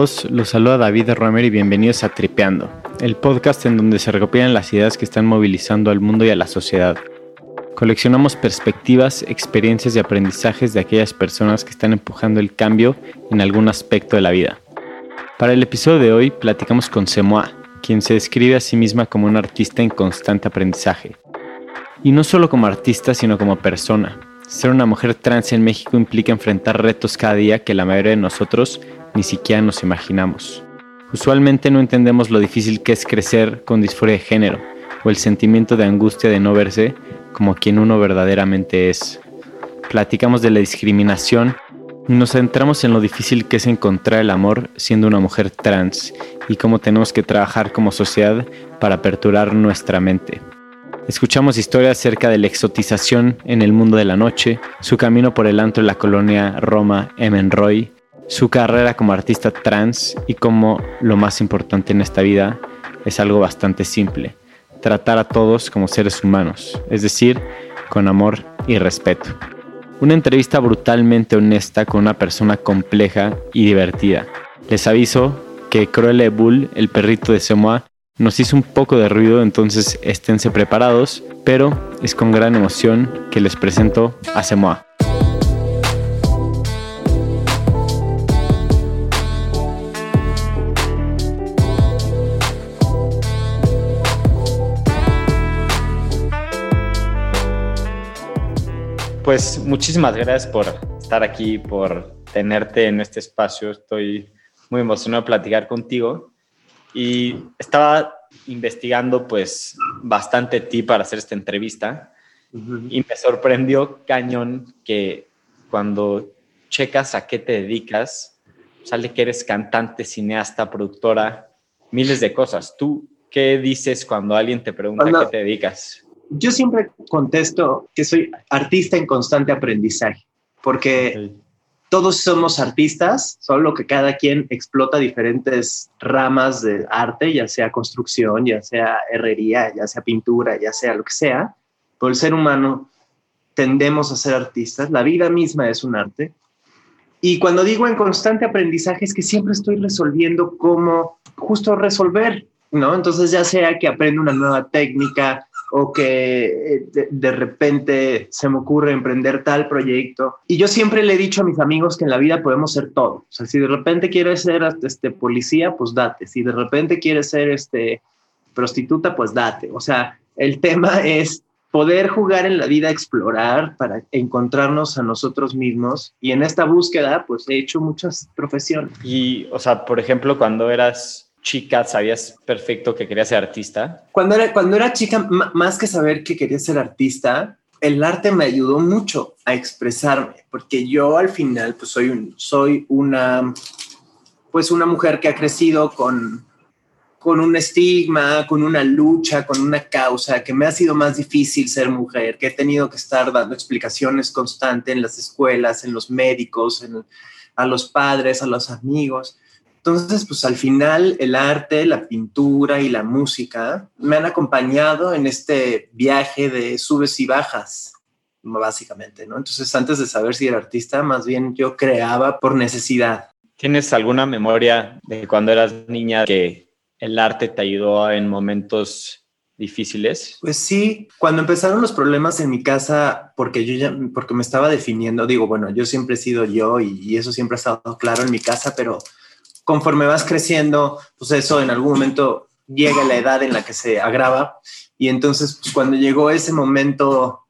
todos, los saluda David Romer y bienvenidos a Tripeando, el podcast en donde se recopilan las ideas que están movilizando al mundo y a la sociedad. Coleccionamos perspectivas, experiencias y aprendizajes de aquellas personas que están empujando el cambio en algún aspecto de la vida. Para el episodio de hoy platicamos con Semoa, quien se describe a sí misma como una artista en constante aprendizaje. Y no solo como artista, sino como persona. Ser una mujer trans en México implica enfrentar retos cada día que la mayoría de nosotros ni siquiera nos imaginamos. Usualmente no entendemos lo difícil que es crecer con disforia de género o el sentimiento de angustia de no verse como quien uno verdaderamente es. Platicamos de la discriminación y nos centramos en lo difícil que es encontrar el amor siendo una mujer trans y cómo tenemos que trabajar como sociedad para aperturar nuestra mente. Escuchamos historias acerca de la exotización en el mundo de la noche, su camino por el antro de la colonia Roma Emenroy, su carrera como artista trans y como lo más importante en esta vida es algo bastante simple, tratar a todos como seres humanos, es decir, con amor y respeto. Una entrevista brutalmente honesta con una persona compleja y divertida. Les aviso que Cruelle Bull, el perrito de Semoa, nos hizo un poco de ruido, entonces esténse preparados, pero es con gran emoción que les presento a Semoa. Pues muchísimas gracias por estar aquí, por tenerte en este espacio. Estoy muy emocionado de platicar contigo. Y estaba investigando pues bastante ti para hacer esta entrevista y me sorprendió cañón que cuando checas a qué te dedicas, sale que eres cantante, cineasta, productora, miles de cosas. ¿Tú qué dices cuando alguien te pregunta a qué te dedicas? Yo siempre contesto que soy artista en constante aprendizaje, porque todos somos artistas, solo que cada quien explota diferentes ramas de arte, ya sea construcción, ya sea herrería, ya sea pintura, ya sea lo que sea. Por el ser humano tendemos a ser artistas, la vida misma es un arte. Y cuando digo en constante aprendizaje es que siempre estoy resolviendo cómo justo resolver, ¿no? Entonces ya sea que aprendo una nueva técnica, o que eh, de, repente se me ocurre emprender tal proyecto. Y yo siempre le he dicho a mis amigos que en la vida podemos ser todo. O sea, si de repente quieres ser este, policía, pues date. Si de repente quieres ser este, prostituta, pues date. O sea, el tema es poder jugar en la vida, explorar para encontrarnos a nosotros mismos. Y en esta búsqueda, pues he hecho muchas profesiones. Y, o sea, por ejemplo, cuando eras chica sabías perfecto que querías ser artista? Cuando era, cuando era chica, más que saber que quería ser artista, el arte me ayudó mucho a expresarme, porque yo al final pues soy, un, soy una, pues una mujer que ha crecido con, con un estigma, con una lucha, con una causa, que me ha sido más difícil ser mujer, que he tenido que estar dando explicaciones constantes en las escuelas, en los médicos, a los padres, a los amigos. Entonces, pues al final el arte, la pintura y la música me han acompañado en este viaje de subes y bajas, básicamente, ¿no? Entonces, antes de saber si era artista, más bien yo creaba por necesidad. ¿Tienes alguna memoria de cuando eras niña que el arte te ayudó en momentos difíciles? Pues sí, cuando empezaron los problemas en mi casa, porque yo ya, porque me estaba definiendo, digo, bueno, yo siempre he sido yo y, y eso siempre ha estado claro en mi casa, pero conforme vas creciendo, pues eso en algún momento llega la edad en la que se agrava. Y entonces pues cuando llegó ese momento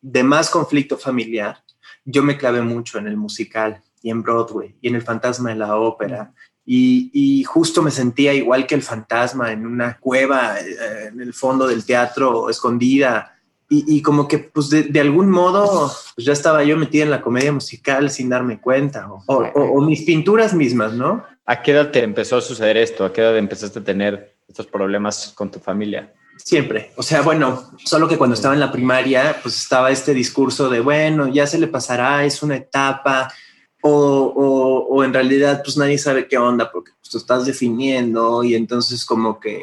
de más conflicto familiar, yo me clavé mucho en el musical y en Broadway y en el fantasma de la ópera. Y, justo me sentía igual que el fantasma en una cueva eh, en el fondo del teatro escondida. Y, como que pues de, algún modo pues ya estaba yo metida en la comedia musical sin darme cuenta o mis pinturas mismas, ¿no? ¿A qué edad te empezó a suceder esto? ¿A qué edad empezaste a tener estos problemas con tu familia? Siempre. O sea, bueno, solo que cuando estaba en la primaria, pues estaba este discurso de, bueno, ya se le pasará, es una etapa, o, o, en realidad pues nadie sabe qué onda porque pues, tú estás definiendo y entonces como que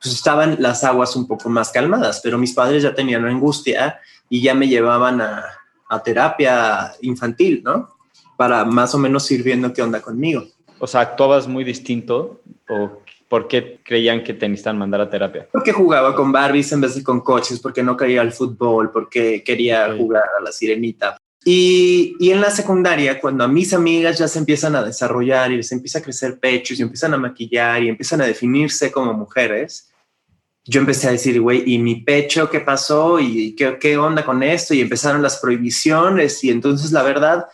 pues estaban las aguas un poco más calmadas, pero mis padres ya tenían angustia y ya me llevaban a, a terapia infantil, ¿no? Para más o menos ir viendo qué onda conmigo. O sea, actuabas muy distinto o por qué creían que te necesitan mandar a terapia? Porque jugaba con Barbies en vez de con coches, porque no quería al fútbol, porque quería jugar a la sirenita. Y, y, en la secundaria, cuando a mis amigas ya se empiezan a desarrollar y les empieza a crecer pechos y empiezan a maquillar y empiezan a definirse como mujeres, yo empecé a decir, güey, ¿y mi pecho qué pasó? ¿Y qué, qué onda con esto? Y empezaron las prohibiciones y entonces la verdad,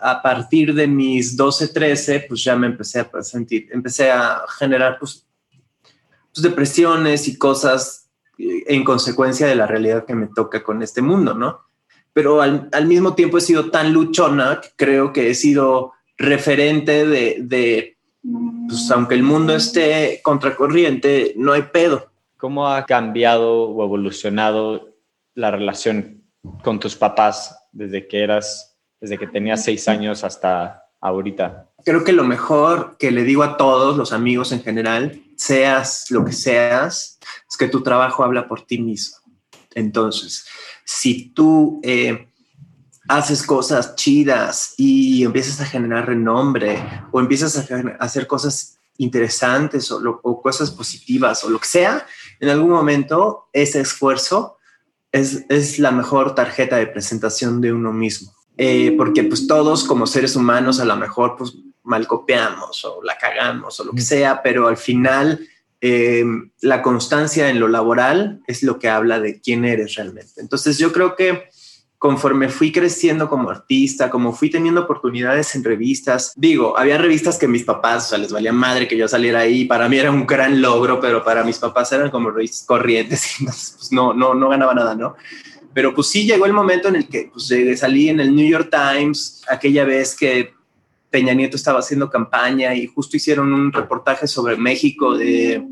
a partir de mis 12, 13, pues ya me empecé a sentir, empecé a generar pues, pues, depresiones y cosas eh, en consecuencia de la realidad que me toca con este mundo, ¿no? Pero al, al mismo tiempo he sido tan luchona que creo que he sido referente de, de pues aunque el mundo esté contracorriente, no hay pedo ¿Cómo ha cambiado o evolucionado la relación con tus papás desde que eras, desde que tenías seis años hasta ahorita? Creo que lo mejor que le digo a todos los amigos en general, seas lo que seas, es que tu trabajo habla por ti mismo. Entonces, si tú eh, haces cosas chidas y empiezas a generar renombre o empiezas a hacer cosas interesantes o, cosas positivas o lo que sea, en algún momento ese esfuerzo es, es la mejor tarjeta de presentación de uno mismo. Eh, porque pues todos como seres humanos a lo mejor pues mal copiamos o la cagamos o lo que sea, pero al final eh, la constancia en lo laboral es lo que habla de quién eres realmente. Entonces yo creo que conforme fui creciendo como artista, como fui teniendo oportunidades en revistas, digo, había revistas que mis papás, o sea, les valía madre que yo saliera ahí, para mí era un gran logro, pero para mis papás eran como revistas corrientes y pues no, no, no ganaba nada, ¿no? Pero pues sí llegó el momento en el que pues, salí en el New York Times, aquella vez que Peña Nieto estaba haciendo campaña y justo hicieron un reportaje sobre México de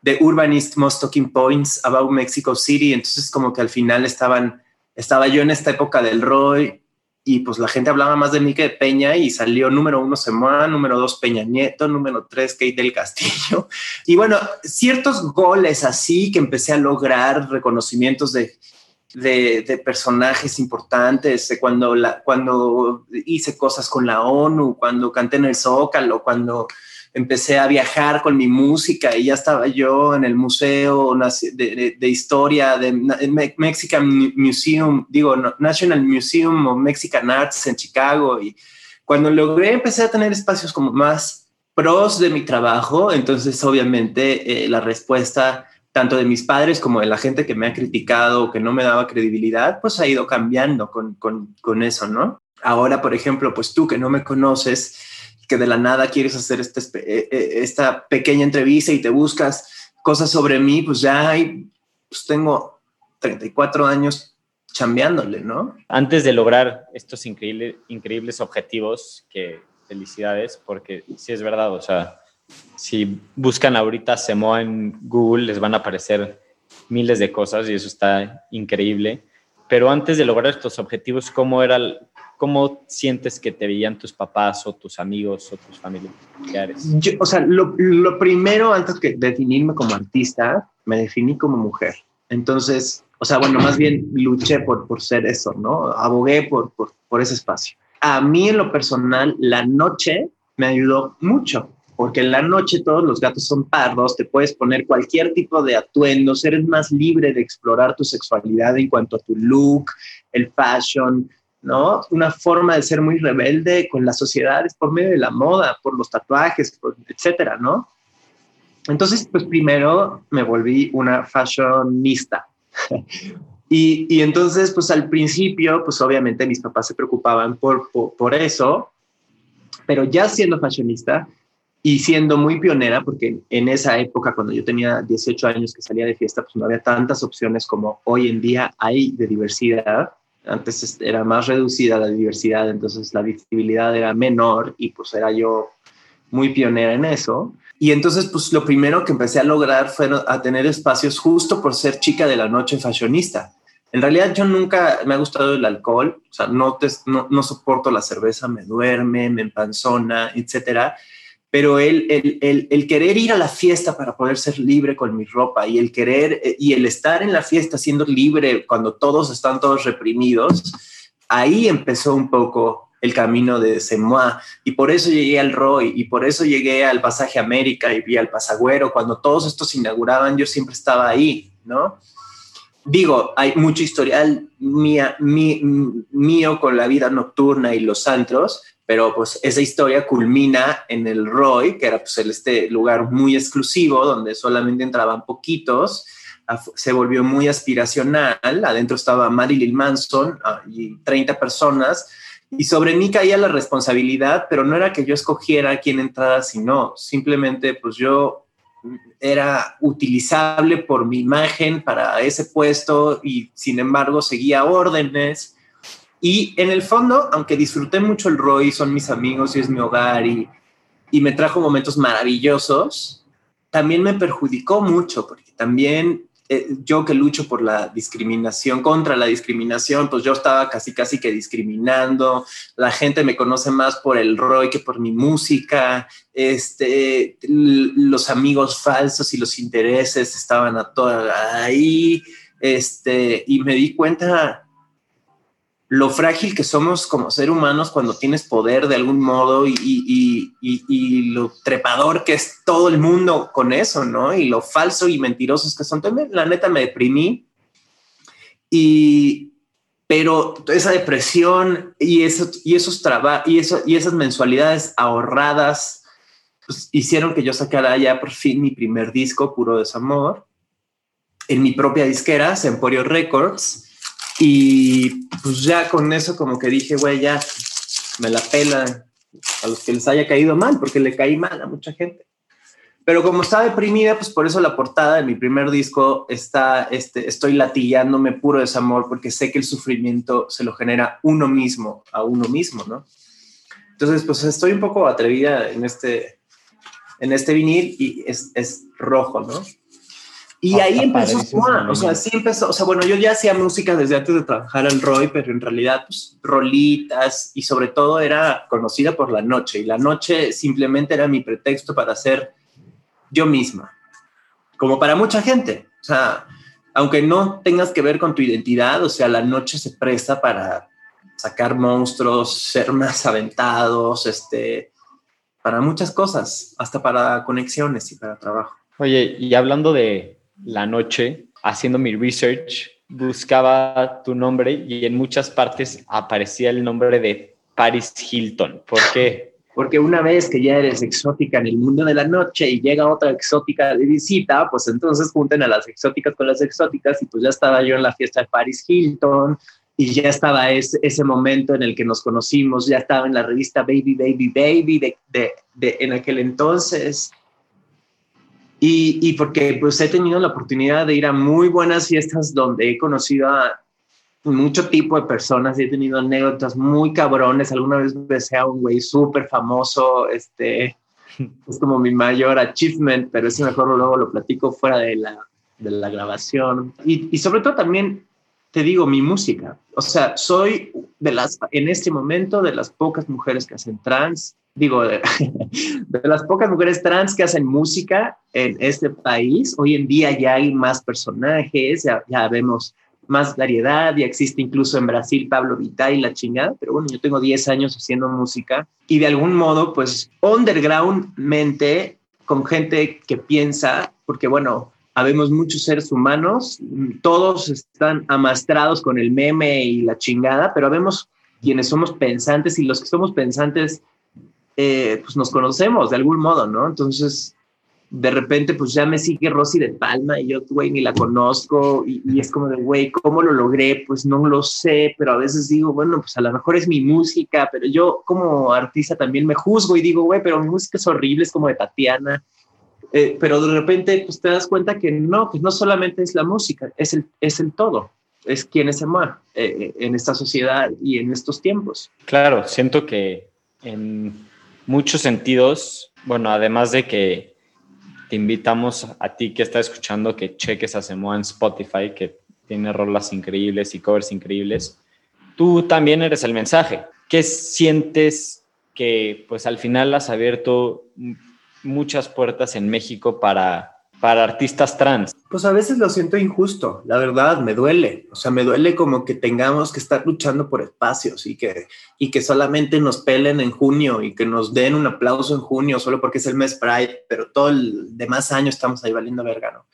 de Urbanist Most Talking Points about Mexico City, entonces como que al final estaba yo en esta época del Roy y pues la gente hablaba más de mí que de Peña y salió número uno Semana, número dos Peña Nieto, número tres Kate del Castillo. Y bueno, ciertos goles así que empecé a lograr reconocimientos de, de, personajes importantes, cuando, la, cuando hice cosas con la ONU, cuando canté en el Zócalo, cuando empecé a viajar con mi música y ya estaba yo en el Museo de, Historia de Mexican Museum, digo, National Museum of Mexican Arts en Chicago. Y cuando logré, empecé a tener espacios como más pros de mi trabajo, entonces obviamente eh, la respuesta tanto de mis padres como de la gente que me ha criticado, que no me daba credibilidad, pues ha ido cambiando con, con, eso, ¿no? Ahora, por ejemplo, pues tú que no me conoces, que de la nada quieres hacer este, eh, eh, esta pequeña entrevista y te buscas cosas sobre mí, pues ya hay, pues tengo 34 años chambeándole, ¿no? Antes de lograr estos increíbles, increíbles objetivos, que felicidades, porque sí es verdad, o sea, si buscan ahorita Semoa en Google, les van a aparecer miles de cosas y eso está increíble. Pero antes de lograr estos objetivos, ¿cómo era ¿Cómo sientes que te veían tus papás o tus amigos o tus familiares? o sea, lo, lo, primero, antes que definirme como artista, me definí como mujer. Entonces, o sea, bueno, más bien luché por, por ser eso, ¿no? Abogué por, por, por ese espacio. A mí en lo personal, la noche me ayudó mucho, porque en la noche todos los gatos son pardos, te puedes poner cualquier tipo de atuendo, eres más libre de explorar tu sexualidad en cuanto a tu look, el fashion, ¿no? Una forma de ser muy rebelde con las sociedades por medio de la moda, por los tatuajes, etcétera, ¿no? Entonces, pues primero me volví una fashionista. y, y, entonces, pues al principio, pues obviamente mis papás se preocupaban por, por, por eso, pero ya siendo fashionista y siendo muy pionera, porque en esa época, cuando yo tenía 18 años que salía de fiesta, pues no había tantas opciones como hoy en día hay de diversidad antes era más reducida la diversidad, entonces la visibilidad era menor y pues era yo muy pionera en eso. Y entonces pues lo primero que empecé a lograr fue a tener espacios justo por ser chica de la noche fashionista. En realidad yo nunca me ha gustado el alcohol, o sea, no, no, no soporto la cerveza, me duerme, me empanzona, etcétera pero el, el, el, querer ir a la fiesta para poder ser libre con mi ropa y el querer eh, y el estar en la fiesta siendo libre cuando todos están todos reprimidos, ahí empezó un poco el camino de Semois y por eso llegué al Roy y por eso llegué al Pasaje América y, al Pasagüero. Cuando todos estos inauguraban, yo siempre estaba ahí, ¿no? Digo, hay mucho historial mía, mío con la vida nocturna y los antros, pero pues esa historia culmina en el Roy, que era pues este lugar muy exclusivo donde solamente entraban poquitos, se volvió muy aspiracional, adentro estaba Marilyn Manson ah, y 30 personas, y sobre mí caía la responsabilidad, pero no era que yo escogiera quién entrara, sino simplemente pues yo era utilizable por mi imagen para ese puesto y sin embargo seguía órdenes. Y en el fondo, aunque disfruté mucho el Roy, son mis amigos y es mi hogar y, y me trajo momentos maravillosos, también me perjudicó mucho porque también eh, yo que lucho por la discriminación, contra la discriminación, pues yo estaba casi, casi que discriminando. La gente me conoce más por el Roy que por mi música. Este, los amigos falsos y los intereses estaban a toda ahí. Este, y me di cuenta lo frágil que somos como ser humanos cuando tienes poder de algún modo y, lo trepador que es todo el mundo con eso, ¿no? Y lo falso y mentirosos que son. También, la neta, me deprimí. Y, pero esa depresión y, eso, y esos trabajos y, eso, y esas mensualidades ahorradas pues, hicieron que yo sacara ya por fin mi primer disco, Puro Desamor, en mi propia disquera, Emporio Records y pues ya con eso como que dije, güey, ya me la pela a los que les haya caído mal, porque le caí mal a mucha gente. Pero como estaba deprimida, pues por eso la portada de mi primer disco está, este, estoy latillándome puro desamor, porque sé que el sufrimiento se lo genera uno mismo, a uno mismo, ¿no? Entonces, pues estoy un poco atrevida en este, en este vinil y es, es rojo, ¿no? Y ahí empezó o sea, sí empezó, o sea, bueno, yo ya hacía música desde antes de trabajar al Roy, pero en realidad, pues, rolitas y sobre todo era conocida por la noche. Y la noche simplemente era mi pretexto para ser yo misma, como para mucha gente, o sea, aunque no tengas que ver con tu identidad, o sea, la noche se presta para sacar monstruos, ser más aventados, este, para muchas cosas, hasta para conexiones y para trabajo. Oye, y hablando de, la noche haciendo mi research, buscaba tu nombre y en muchas partes aparecía el nombre de Paris Hilton. ¿Por qué? Porque una vez que ya eres exótica en el mundo de la noche y llega otra exótica de visita, pues entonces junten a las exóticas con las exóticas y pues ya estaba yo en la fiesta de Paris Hilton y ya estaba ese, ese momento en el que nos conocimos, ya estaba en la revista Baby, Baby, Baby de, de, de en aquel entonces y, porque pues he tenido la oportunidad de ir a muy buenas fiestas donde he conocido a mucho tipo de personas y he tenido anécdotas muy cabrones. Alguna vez besé a un güey súper famoso, este, es como mi mayor achievement, pero ese mejor luego lo platico fuera de la, de la grabación. Y, y sobre todo también te digo, mi música. O sea, soy de las, en este momento, de las pocas mujeres que hacen trans, digo, de, las pocas mujeres trans que hacen música en este país. Hoy en día ya hay más personajes, ya, vemos más variedad, ya existe incluso en Brasil Pablo Vitay y la chingada, pero bueno, yo tengo 10 años haciendo música y de algún modo, pues, undergroundmente, con gente que piensa, porque bueno, habemos muchos seres humanos, todos están amastrados con el meme y la chingada, pero habemos quienes somos pensantes y los que somos pensantes eh, pues nos conocemos de algún modo, ¿no? Entonces, de repente, pues ya me sigue Rosy de Palma y yo, güey, ni la conozco y, es como de, güey, ¿cómo lo logré? Pues no lo sé, pero a veces digo, bueno, pues a lo mejor es mi música, pero yo como artista también me juzgo y digo, güey, pero mi música es horrible, es como de Tatiana. Eh, pero de repente, pues te das cuenta que no, pues no solamente es la música, es el, es el todo, es quien es Emma eh, en esta sociedad y en estos tiempos. Claro, siento que en muchos sentidos, bueno, además de que te invitamos a ti que estás escuchando que cheques a Semoa en Spotify, que tiene rolas increíbles y covers increíbles, tú también eres el mensaje. ¿Qué sientes que pues al final has abierto muchas puertas en México para, para artistas trans? Pues a veces lo siento injusto, la verdad, me duele. O sea, me duele como que tengamos que estar luchando por espacios y que, y que solamente nos pelen en junio y que nos den un aplauso en junio solo porque es el mes Pride, pero todo el demás año estamos ahí valiendo verga, ¿no?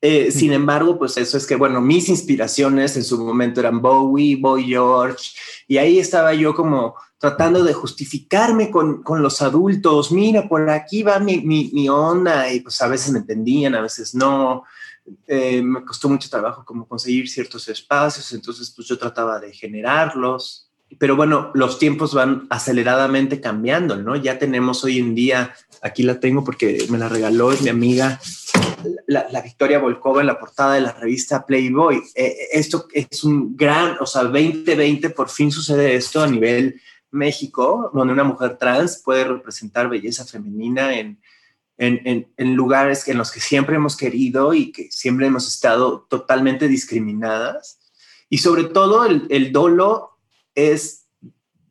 Eh, sin embargo, pues eso es que, bueno, mis inspiraciones en su momento eran Bowie, Boy George, y ahí estaba yo como tratando de justificarme con, con los adultos, mira, por aquí va mi, mi, mi, onda, y pues a veces me entendían, a veces no. Eh, me costó mucho trabajo como conseguir ciertos espacios, entonces pues yo trataba de generarlos. Pero bueno, los tiempos van aceleradamente cambiando, ¿no? Ya tenemos hoy en día, aquí la tengo porque me la regaló, es mi amiga la, Victoria Volkova en la portada de la revista Playboy. Eh, esto es un gran, o sea, 2020 por fin sucede esto a nivel México, donde una mujer trans puede representar belleza femenina en, en, en, lugares en los que siempre hemos querido y que siempre hemos estado totalmente discriminadas. Y sobre todo el, el dolo es,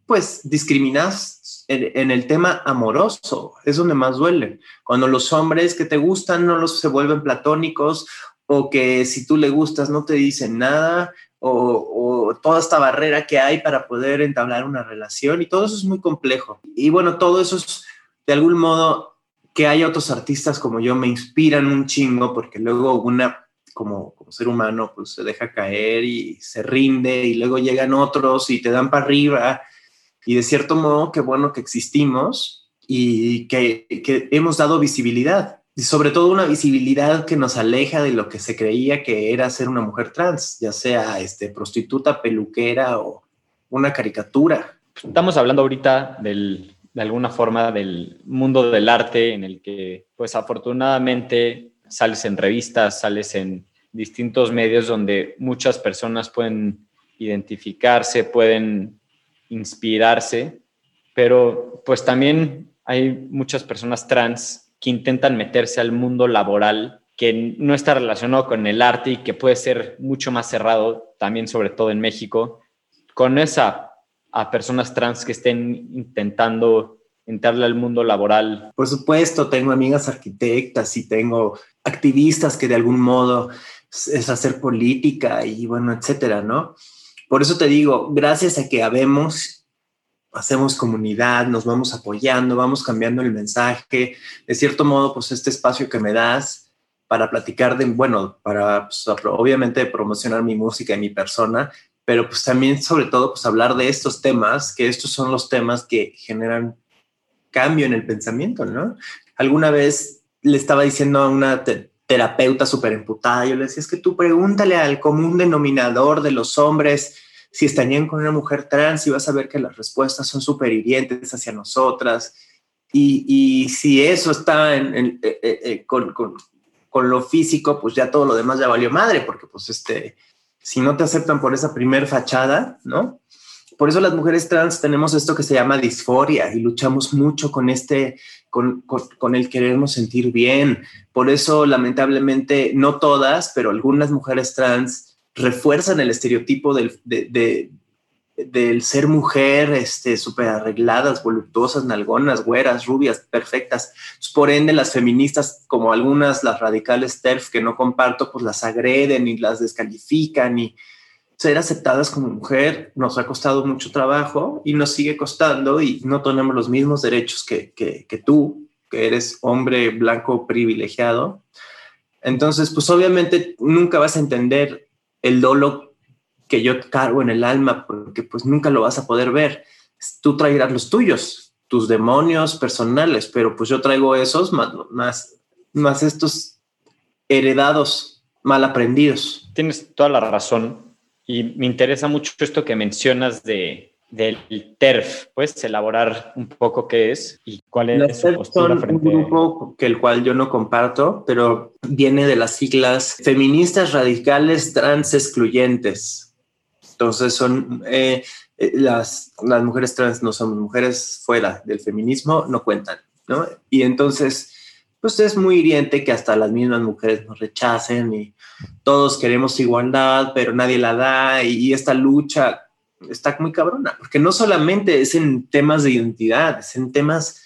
pues, discriminadas en, el tema amoroso, es donde más duele. Cuando los hombres que te gustan no los se vuelven platónicos o que si tú le gustas no te dicen nada o, toda esta barrera que hay para poder entablar una relación y todo eso es muy complejo. Y bueno, todo eso es de algún modo que haya otros artistas como yo me inspiran un chingo porque luego una como, como ser humano pues se deja caer y se rinde y luego llegan otros y te dan para arriba y de cierto modo, qué bueno que existimos y que, que, hemos dado visibilidad. Y sobre todo una visibilidad que nos aleja de lo que se creía que era ser una mujer trans, ya sea este, prostituta, peluquera o una caricatura. Estamos hablando ahorita del, de alguna forma del mundo del arte en el que, pues afortunadamente, sales en revistas, sales en distintos medios donde muchas personas pueden identificarse, pueden inspirarse, pero pues también hay muchas personas trans que intentan meterse al mundo laboral que no está relacionado con el arte y que puede ser mucho más cerrado, también sobre todo en México. con esa a personas trans que estén intentando entrarle al mundo laboral? Por supuesto, tengo amigas arquitectas y tengo activistas que de algún modo es hacer política y bueno, etcétera, ¿no? Por eso te digo, gracias a que habemos, hacemos comunidad, nos vamos apoyando, vamos cambiando el mensaje. De cierto modo, pues este espacio que me das para platicar de, bueno, para pues, obviamente promocionar mi música y mi persona, pero pues también sobre todo pues hablar de estos temas, que estos son los temas que generan cambio en el pensamiento, ¿no? Alguna vez le estaba diciendo a una terapeuta súper emputada. Yo le decía, es que tú pregúntale al común denominador de los hombres si estarían con una mujer trans y vas a ver que las respuestas son súper hacia nosotras. Y, y, si eso está eh, eh, eh, con, con, con, lo físico, pues ya todo lo demás ya valió madre, porque pues este, si no te aceptan por esa primer fachada, ¿no? Por eso las mujeres trans tenemos esto que se llama disforia y luchamos mucho con este, con, con, el querernos sentir bien. Por eso, lamentablemente, no todas, pero algunas mujeres trans refuerzan el estereotipo del, de, del ser mujer, este, súper arregladas, voluptuosas, nalgonas, güeras, rubias, perfectas. por ende, las feministas, como algunas, las radicales TERF que no comparto, pues las agreden y las descalifican y ser aceptadas como mujer nos ha costado mucho trabajo y nos sigue costando y no tenemos los mismos derechos que, que, que tú, que eres hombre blanco privilegiado. Entonces, pues obviamente nunca vas a entender el dolor que yo cargo en el alma porque pues nunca lo vas a poder ver. Tú traerás los tuyos, tus demonios personales, pero pues yo traigo esos más, más, más estos heredados, mal aprendidos. Tienes toda la razón y me interesa mucho esto que mencionas de, del TERF. ¿Puedes elaborar un poco qué es y cuál es su postura son un grupo que el cual yo no comparto, pero viene de las siglas feministas radicales trans excluyentes. Entonces son eh, eh, las, las mujeres trans no somos mujeres fuera del feminismo, no cuentan, ¿no? Y entonces pues es muy hiriente que hasta las mismas mujeres nos rechacen y todos queremos igualdad, pero nadie la da y esta lucha está muy cabrona, porque no solamente es en temas de identidad, es en temas,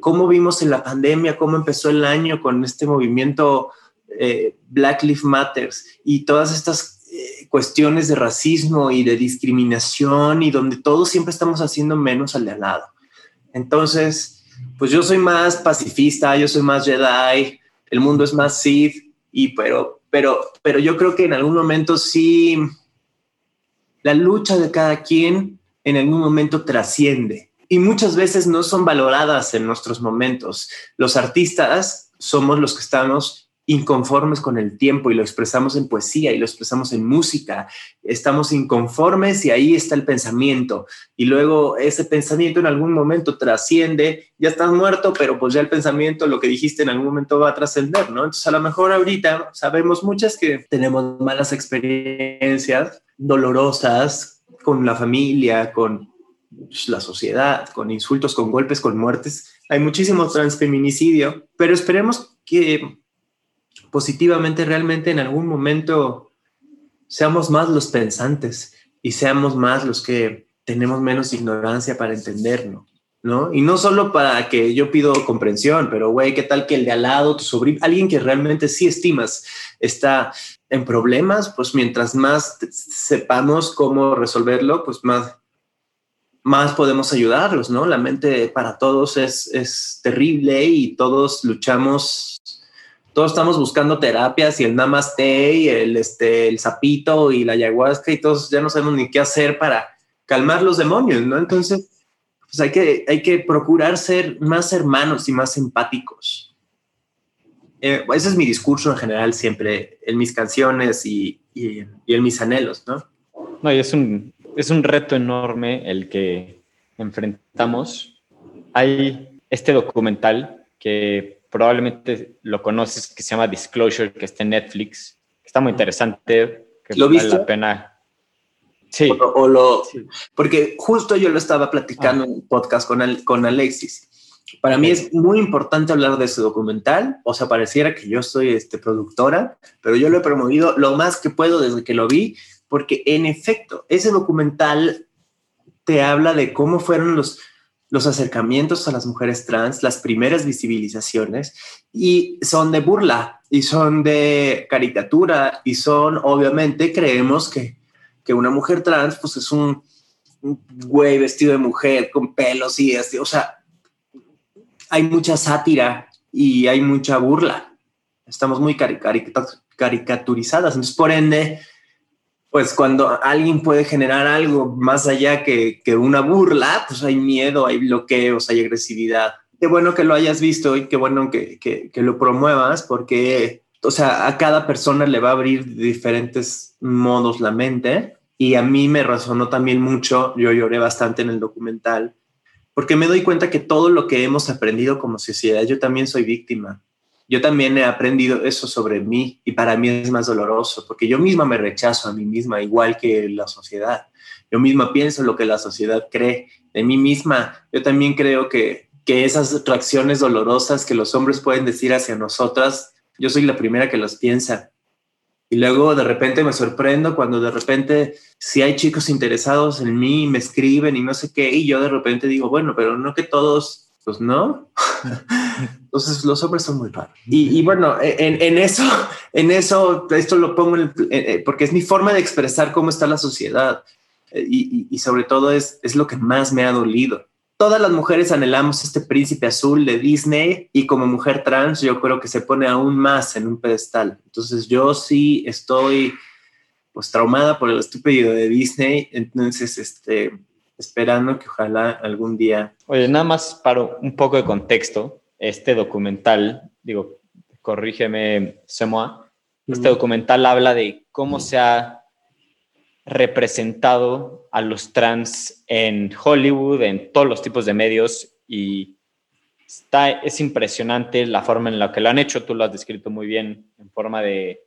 cómo vimos en la pandemia, cómo empezó el año con este movimiento eh, Black Lives Matters y todas estas eh, cuestiones de racismo y de discriminación y donde todos siempre estamos haciendo menos al de al lado. Entonces, pues yo soy más pacifista, yo soy más Jedi, el mundo es más Sith, y pero, pero, pero yo creo que en algún momento sí, la lucha de cada quien en algún momento trasciende y muchas veces no son valoradas en nuestros momentos. Los artistas somos los que estamos inconformes con el tiempo y lo expresamos en poesía y lo expresamos en música. Estamos inconformes y ahí está el pensamiento. Y luego ese pensamiento en algún momento trasciende, ya estás muerto, pero pues ya el pensamiento, lo que dijiste en algún momento va a trascender, ¿no? Entonces a lo mejor ahorita sabemos muchas que tenemos malas experiencias dolorosas con la familia, con la sociedad, con insultos, con golpes, con muertes. Hay muchísimo transfeminicidio, pero esperemos que positivamente realmente en algún momento seamos más los pensantes y seamos más los que tenemos menos ignorancia para entenderlo, ¿no? Y no solo para que yo pido comprensión, pero güey, ¿qué tal que el de al lado, tu sobrino, alguien que realmente sí estimas está en problemas, pues mientras más sepamos cómo resolverlo, pues más, más podemos ayudarlos, ¿no? La mente para todos es, es terrible y todos luchamos todos estamos buscando terapias y el namaste y el, este, el sapito y la ayahuasca y todos ya no sabemos ni qué hacer para calmar los demonios, ¿no? Entonces, pues hay que, hay que procurar ser más hermanos y más empáticos. Eh, ese es mi discurso en general siempre, en mis canciones y, y, y en mis anhelos, ¿no? No, y es un, es un reto enorme el que enfrentamos. Hay este documental que probablemente lo conoces, que se llama Disclosure, que está en Netflix. Está muy interesante. Que ¿Lo viste? la pena. Sí. O, lo, Porque justo yo lo estaba platicando ah. en un podcast con, con Alexis. Para mí es muy importante hablar de ese documental. O sea, pareciera que yo soy este, productora, pero yo lo he promovido lo más que puedo desde que lo vi, porque en efecto, ese documental te habla de cómo fueron los los acercamientos a las mujeres trans, las primeras visibilizaciones, y son de burla, y son de caricatura, y son, obviamente, creemos que, que una mujer trans, pues es un, güey vestido de mujer, con pelos y así, o sea, hay mucha sátira y hay mucha burla. Estamos muy caricaturizadas, entonces, por ende, pues cuando alguien puede generar algo más allá que, que, una burla, pues hay miedo, hay bloqueos, hay agresividad. Qué bueno que lo hayas visto y qué bueno que, que, lo promuevas porque, o sea, a cada persona le va a abrir diferentes modos la mente y a mí me resonó también mucho, yo lloré bastante en el documental, porque me doy cuenta que todo lo que hemos aprendido como sociedad, yo también soy víctima yo también he aprendido eso sobre mí y para mí es más doloroso porque yo misma me rechazo a mí misma igual que la sociedad. Yo misma pienso lo que la sociedad cree de mí misma. Yo también creo que, que esas reacciones dolorosas que los hombres pueden decir hacia nosotras, yo soy la primera que los piensa. Y luego de repente me sorprendo cuando de repente si hay chicos interesados en mí, me escriben y no sé qué, y yo de repente digo, bueno, pero no que todos, pues no. Entonces los hombres son muy raros. Y, bueno, en, eso, en eso, esto lo pongo porque es mi forma de expresar cómo está la sociedad. Y, sobre todo es, es lo que más me ha dolido. Todas las mujeres anhelamos este príncipe azul de Disney y como mujer trans yo creo que se pone aún más en un pedestal. Entonces yo sí estoy pues traumada por el estúpido de Disney. Entonces, este, esperando que ojalá algún día. Oye, nada más para un poco de contexto este documental, digo, corrígeme, Semoa, este documental habla de cómo se ha representado a los trans en Hollywood, en todos los tipos de medios y está, es impresionante la forma en la que lo han hecho, tú lo has descrito muy bien, en forma de,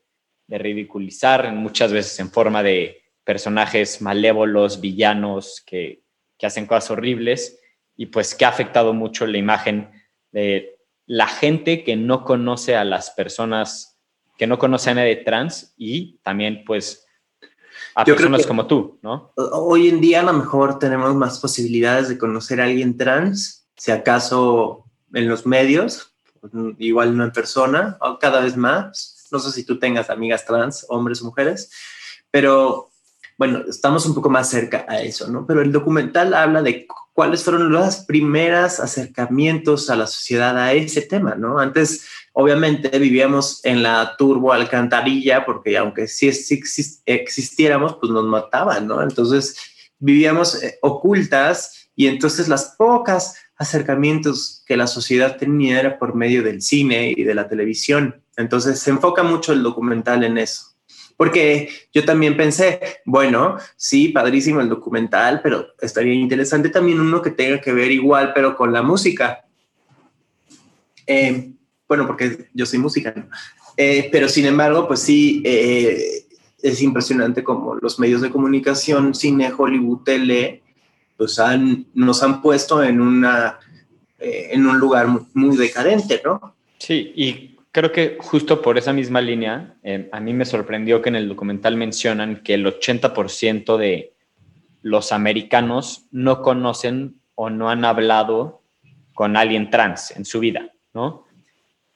de ridiculizar, muchas veces en forma de personajes malévolos, villanos, que, que hacen cosas horribles y pues que ha afectado mucho la imagen de la gente que no conoce a las personas, que no conoce a nadie trans y también pues a personas como tú, ¿no? Hoy en día a lo mejor tenemos más posibilidades de conocer a alguien trans, si acaso en los medios, igual no en persona, o cada vez más. no sé si tú tengas amigas trans, hombres o mujeres, pero bueno, estamos un poco más cerca a eso, ¿no? Pero el documental habla de cuáles fueron los primeros acercamientos a la sociedad a ese tema, ¿no? Antes, obviamente, vivíamos en la turbo alcantarilla, porque aunque sí, existiéramos, pues nos mataban, ¿no? Entonces, vivíamos eh, ocultas y entonces las pocas acercamientos que la sociedad tenía era por medio del cine y de la televisión. Entonces, se enfoca mucho el documental en eso. Porque yo también pensé, bueno, sí, padrísimo el documental, pero estaría interesante también uno que tenga que ver igual, pero con la música. Eh, bueno, porque yo soy música, eh, pero sin embargo, pues sí, eh, es impresionante como los medios de comunicación, cine, Hollywood, tele, pues han, nos han puesto en, una, en un lugar muy, decadente, ¿no? Sí, y creo que justo por esa misma línea, eh, a mí me sorprendió que en el documental mencionan que el 80% de los americanos no conocen o no han hablado con alguien trans en su vida, ¿no?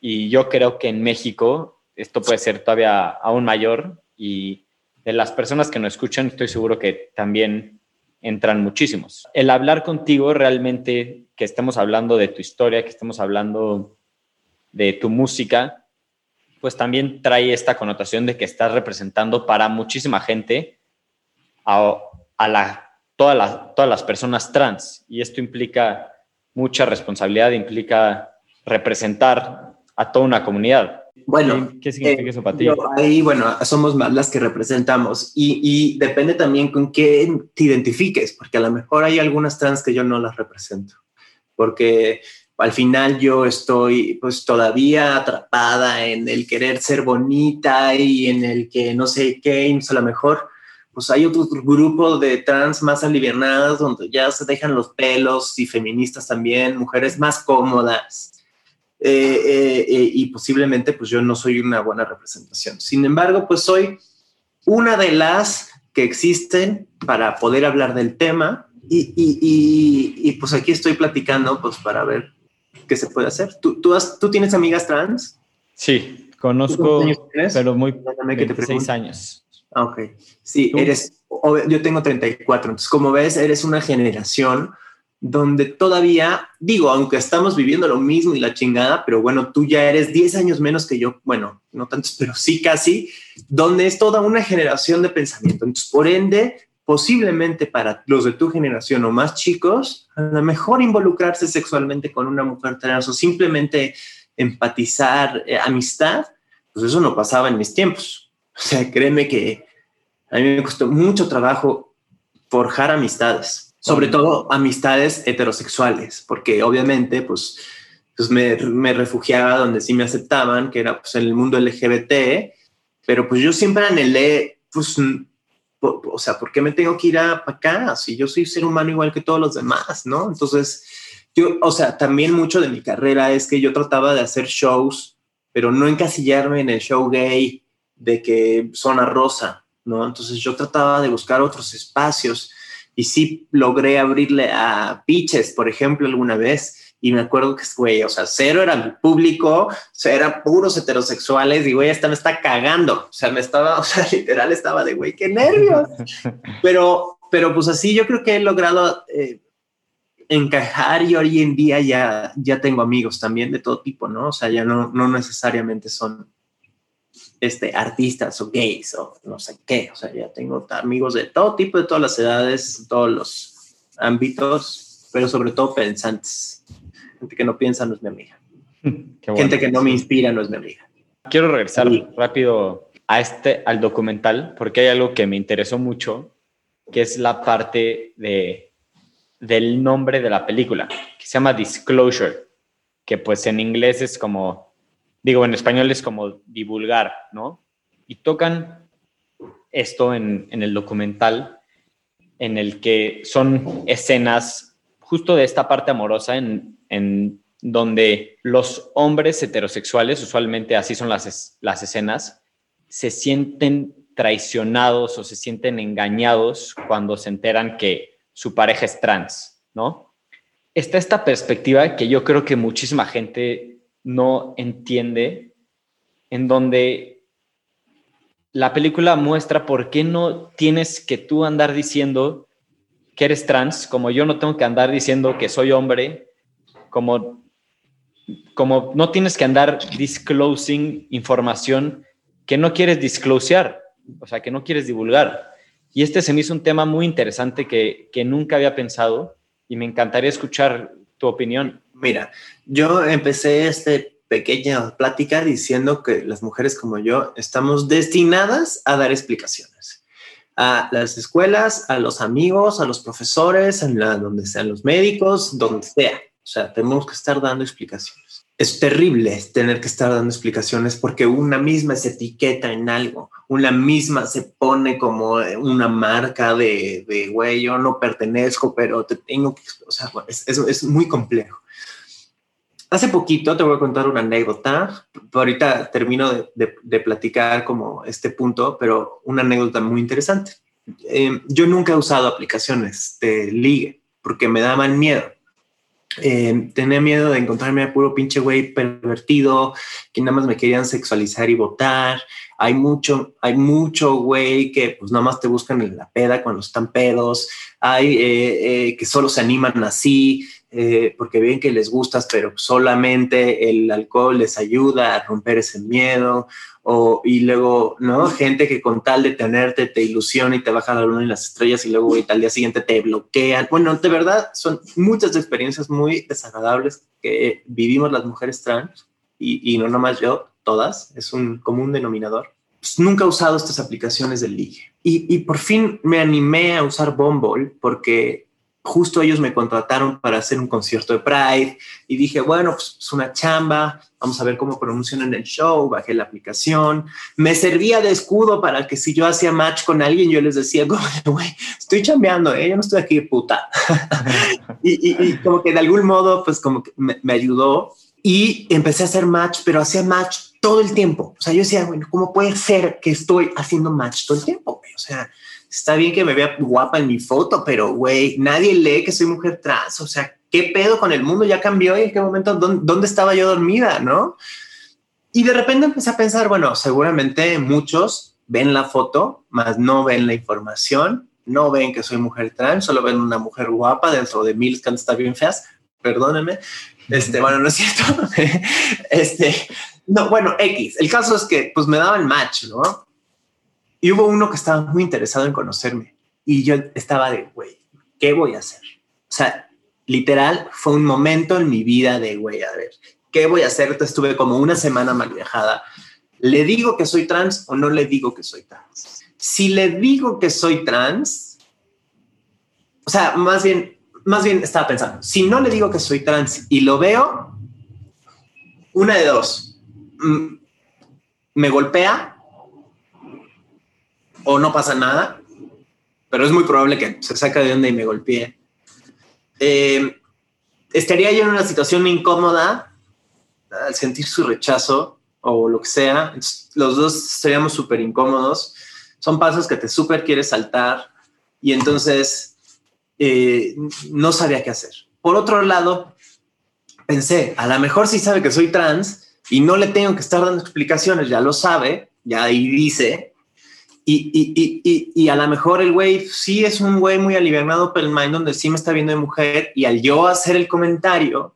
Y yo creo que en México esto puede ser todavía aún mayor y de las personas que nos escuchan estoy seguro que también entran muchísimos. El hablar contigo realmente, que estemos hablando de tu historia, que estemos hablando de tu música, pues también trae esta connotación de que estás representando para muchísima gente a, la, todas, las, todas las personas trans. Y esto implica mucha responsabilidad, implica representar a toda una comunidad. Bueno, ¿qué significa eso para ti? Ahí, bueno, somos más las que representamos y, y, depende también con qué te identifiques, porque a lo mejor hay algunas trans que yo no las represento, porque al final yo estoy pues todavía atrapada en el querer ser bonita y en el que no sé qué, a lo mejor pues hay otro grupo de trans más alivianadas donde ya se dejan los pelos y feministas también, mujeres más cómodas. Eh, eh, eh, y posiblemente pues yo no soy una buena representación. Sin embargo, pues soy una de las que existen para poder hablar del tema y, y, y pues aquí estoy platicando pues para ver que se puede hacer. ¿Tú, tú, tú tienes amigas trans? Sí, conozco, pero muy seis años. Ah, ok. Sí, eres, yo tengo 34, entonces como ves, eres una generación donde todavía, digo, aunque estamos viviendo lo mismo y la chingada, pero bueno, tú ya eres 10 años menos que yo, bueno, no tantos, pero sí casi, donde es toda una generación de pensamiento. Entonces, por ende, posiblemente para los de tu generación o más chicos, a lo mejor involucrarse sexualmente con una mujer trans o simplemente empatizar, eh, amistad, pues eso no pasaba en mis tiempos. O sea, créeme que a mí me costó mucho trabajo forjar amistades, sobre todo amistades heterosexuales, porque obviamente pues, pues me, me refugiaba donde sí me aceptaban, que era pues en el mundo LGBT, pero pues yo siempre anhelé pues o sea, ¿por qué me tengo que ir a acá? Si yo soy ser humano igual que todos los demás, ¿no? Entonces, yo, o sea, también mucho de mi carrera es que yo trataba de hacer shows, pero no encasillarme en el show gay de que zona rosa, ¿no? Entonces yo trataba de buscar otros espacios y sí logré abrirle a Pitches, por ejemplo, alguna vez y me acuerdo que, güey, o sea, cero era mi público, o sea, eran puros heterosexuales y, güey, esta me está cagando. O sea, me estaba, o sea, literal estaba de, güey, qué nervios. pero, pero pues así yo creo que he logrado eh, encajar y hoy en día ya, ya tengo amigos también de todo tipo, ¿no? O sea, ya no, no necesariamente son este, artistas o gays o no sé qué. O sea, ya tengo amigos de todo tipo, de todas las edades, todos los ámbitos, pero sobre todo pensantes. Gente que no piensa no es mi amiga. Gente que no me inspira no es mi amiga. Quiero regresar rápido a este, al documental, porque hay algo que me interesó mucho, que es la parte de, del nombre de la película, que se llama Disclosure, que pues en inglés es como, digo, en español es como divulgar, ¿no? Y tocan esto en, el documental, en el que son escenas justo de esta parte amorosa en, en donde los hombres heterosexuales, usualmente así son las, las escenas, se sienten traicionados o se sienten engañados cuando se enteran que su pareja es trans, ¿no? Está esta perspectiva que yo creo que muchísima gente no entiende, en donde la película muestra por qué no tienes que tú andar diciendo que eres trans, como yo no tengo que andar diciendo que soy hombre, como, como no tienes que andar disclosing información que no quieres disclosear, o sea, que no quieres divulgar. Y este se me hizo un tema muy interesante que, que nunca había pensado y me encantaría escuchar tu opinión. Mira, yo empecé este pequeña plática diciendo que las mujeres como yo estamos destinadas a dar explicaciones a las escuelas, a los amigos, a los profesores, en la, donde sean los médicos, donde sea. O sea, tenemos que estar dando explicaciones. Es terrible tener que estar dando explicaciones porque una misma se etiqueta en algo, una misma se pone como una marca de, güey, yo no pertenezco, pero te tengo que, o sea, es, es, es muy complejo. Hace poquito te voy a contar una anécdota. Ahorita termino de, platicar como este punto, pero una anécdota muy interesante. Eh, yo nunca he usado aplicaciones de ligue porque me daban miedo. Eh, tenía miedo de encontrarme a puro pinche güey pervertido, que nada más me querían sexualizar y votar. Hay mucho, hay mucho güey que pues nada más te buscan en la peda cuando están pedos. Hay eh, que solo se animan así. Eh, porque ven que les gustas, pero solamente el alcohol les ayuda a romper ese miedo, o, y luego, ¿no? Gente que con tal de tenerte te ilusiona y te baja la luna y las estrellas y luego y al día siguiente te bloquean. Bueno, de verdad, son muchas experiencias muy desagradables que vivimos las mujeres trans y, y no nomás yo, todas, es un común denominador. Pues nunca he usado estas aplicaciones de ligue. Y, y por fin me animé a usar Bumble porque justo ellos me contrataron para hacer un concierto de Pride y dije, bueno, pues es una chamba, vamos a ver cómo promocionan el show, bajé la aplicación, me servía de escudo para que si yo hacía match con alguien, yo les decía, güey, estoy chambeando, ¿eh? yo no estoy aquí puta. y, como que de algún modo, pues como que me, me, ayudó y empecé a hacer match, pero hacía match todo el tiempo. O sea, yo decía, bueno, ¿cómo puede ser que estoy haciendo match todo el tiempo? O sea, está bien que me vea guapa en mi foto, pero güey, nadie lee que soy mujer trans. O sea, ¿qué pedo con el mundo? Ya cambió y en qué momento, dónde, estaba yo dormida? ¿No? Y de repente empecé a pensar, bueno, seguramente muchos ven la foto, más no ven la información, no ven que soy mujer trans, solo ven una mujer guapa dentro de mil que está bien feas. Perdónenme. Este, bueno, no es cierto. este, no, bueno, X. El caso es que pues me daban match, ¿no? Y hubo uno que estaba muy interesado en conocerme y yo estaba de, güey, ¿qué voy a hacer? O sea, literal, fue un momento en mi vida de, güey, a ver, ¿qué voy a hacer? Estuve como una semana mal viajada. ¿Le digo que soy trans o no le digo que soy trans? Si le digo que soy trans, o sea, más bien, más bien estaba pensando, si no le digo que soy trans y lo veo, una de dos, mm, me golpea o no pasa nada, pero es muy probable que se saca de onda y me golpee. Eh, estaría yo en una situación incómoda al sentir su rechazo o lo que sea. Los dos estaríamos súper incómodos. Son pasos que te súper quieres saltar y entonces eh, no sabía qué hacer. Por otro lado, pensé, a lo mejor sí sabe que soy trans y no le tengo que estar dando explicaciones, ya lo sabe, ya ahí dice, y, y, y, y, a lo mejor el güey sí es un güey muy aliviado pero el mind donde sí me está viendo de mujer y al yo hacer el comentario,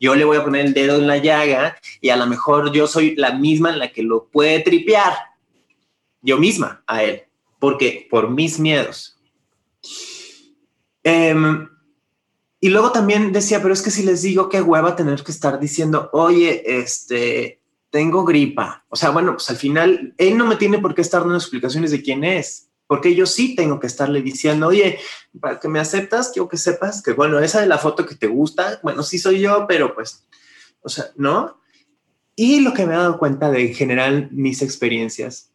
yo le voy a poner el dedo en la llaga y a lo mejor yo soy la misma en la que lo puede tripear, yo misma a él, porque por mis miedos. Em, y luego también decía, pero es que si les digo qué hueva tener que estar diciendo, oye, este, tengo gripa. O sea, bueno, pues al final él no me tiene por qué estar dando explicaciones de quién es, porque yo sí tengo que estarle diciendo, oye, para que me aceptas, quiero que sepas que, bueno, esa de la foto que te gusta, bueno, sí soy yo, pero pues, o sea, ¿no? Y lo que me he dado cuenta de en general mis experiencias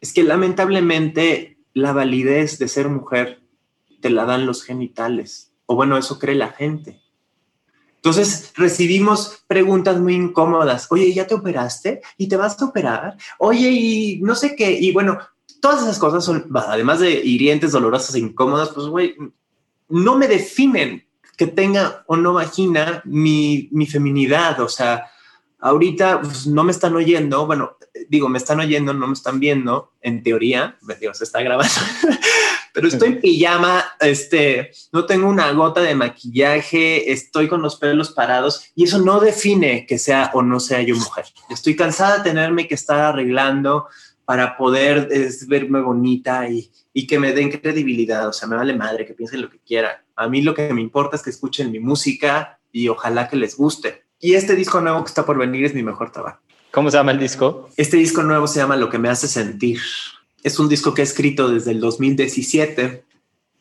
es que lamentablemente la validez de ser mujer te la dan los genitales, o bueno, eso cree la gente. Entonces recibimos preguntas muy incómodas. Oye, ¿ya te operaste? ¿Y te vas a operar? Oye, y no sé qué. Y bueno, todas esas cosas son, además de hirientes, dolorosas e incómodas, pues, güey, no me definen que tenga o no vagina mi, mi feminidad. O sea, Ahorita pues, no me están oyendo, bueno, digo, me están oyendo, no me están viendo, en teoría, digo, se está grabando, pero estoy en pijama, este, no tengo una gota de maquillaje, estoy con los pelos parados y eso no define que sea o no sea yo mujer. Estoy cansada de tenerme que estar arreglando para poder verme bonita y, y que me den credibilidad, o sea, me vale madre que piensen lo que quieran. A mí lo que me importa es que escuchen mi música y ojalá que les guste. Y este disco nuevo que está por venir es mi mejor trabajo. ¿Cómo se llama el disco? Este disco nuevo se llama Lo que me hace sentir. Es un disco que he escrito desde el 2017.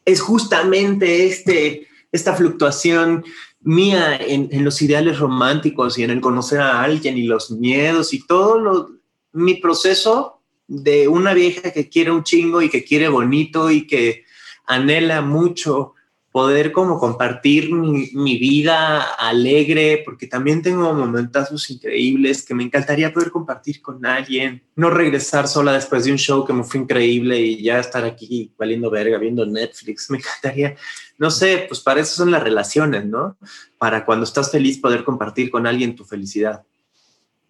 Es justamente este, esta fluctuación mía en, los ideales románticos y en el conocer a alguien y los miedos y todo lo, mi proceso de una vieja que quiere un chingo y que quiere bonito y que anhela mucho poder como compartir mi, vida alegre, porque también tengo momentazos increíbles que me encantaría poder compartir con alguien, no regresar sola después de un show que me fue increíble y ya estar aquí valiendo verga, viendo Netflix, me encantaría, no sé, pues para eso son las relaciones, ¿no? Para cuando estás feliz poder compartir con alguien tu felicidad.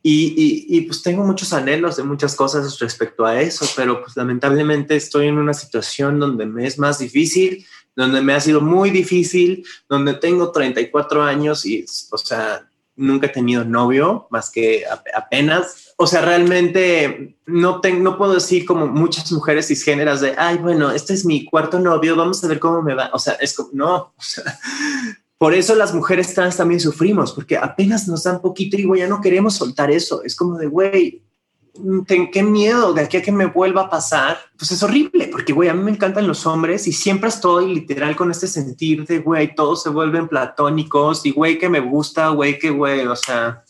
Y, y, pues tengo muchos anhelos de muchas cosas respecto a eso, pero pues lamentablemente estoy en una situación donde me es más difícil donde me ha sido muy difícil, donde tengo 34 años y, o sea, nunca he tenido novio más que apenas. O sea, realmente no, tengo, no puedo decir como muchas mujeres cisgéneras de, ay, bueno, este es mi cuarto novio, vamos a ver cómo me va. O sea, es como, no, o sea, por eso las mujeres trans también sufrimos, porque apenas nos dan poquito y, ya no queremos soltar eso. Es como de, güey, qué miedo de aquí a que me vuelva a pasar, pues es horrible, porque güey, a mí me encantan los hombres y siempre estoy literal con este sentir de güey, todos se vuelven platónicos y güey, que me gusta, güey, que güey, o sea,